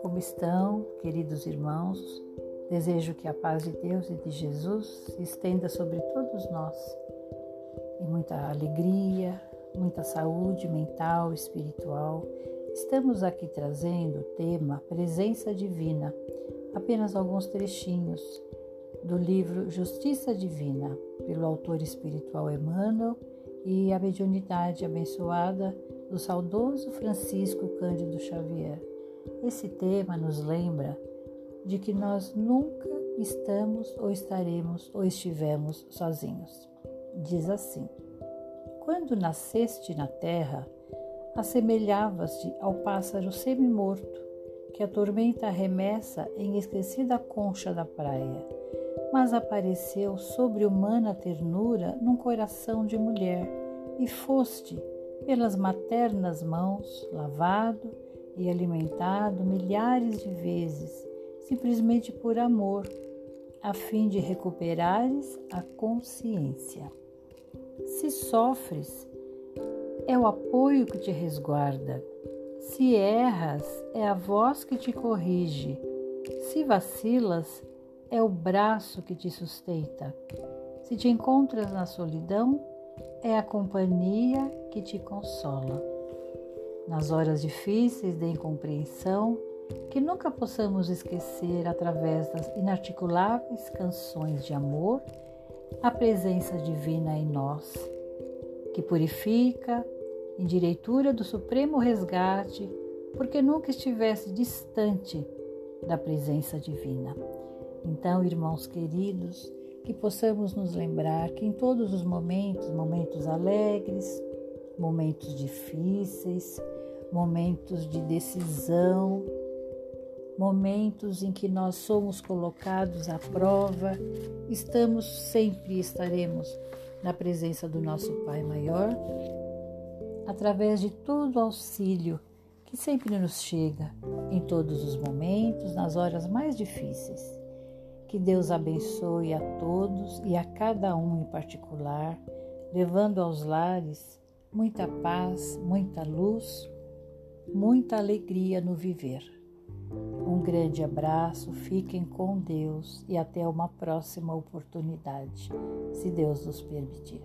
Como estão, queridos irmãos? Desejo que a paz de Deus e de Jesus se estenda sobre todos nós. E muita alegria, muita saúde mental, espiritual. Estamos aqui trazendo o tema Presença Divina, apenas alguns trechinhos do livro Justiça Divina, pelo autor espiritual Emmanuel e a mediunidade abençoada do saudoso Francisco Cândido Xavier. Esse tema nos lembra de que nós nunca estamos ou estaremos ou estivemos sozinhos. Diz assim: Quando nasceste na terra, assemelhavas-te ao pássaro semi-morto que a tormenta arremessa em esquecida concha da praia, mas apareceu sobre humana ternura num coração de mulher e foste, pelas maternas mãos, lavado e alimentado milhares de vezes simplesmente por amor, a fim de recuperares a consciência. Se sofres, é o apoio que te resguarda. Se erras, é a voz que te corrige. Se vacilas, é o braço que te sustenta. Se te encontras na solidão, é a companhia que te consola. Nas horas difíceis de incompreensão, que nunca possamos esquecer, através das inarticuláveis canções de amor, a presença divina em nós, que purifica, em direitura do supremo resgate, porque nunca estivesse distante da presença divina. Então, irmãos queridos, que possamos nos lembrar que em todos os momentos, momentos alegres, momentos difíceis, momentos de decisão, momentos em que nós somos colocados à prova, estamos sempre estaremos na presença do nosso Pai maior, através de todo o auxílio que sempre nos chega em todos os momentos, nas horas mais difíceis. Que Deus abençoe a todos e a cada um em particular, levando aos lares muita paz, muita luz, muita alegria no viver. Um grande abraço, fiquem com Deus e até uma próxima oportunidade, se Deus nos permitir.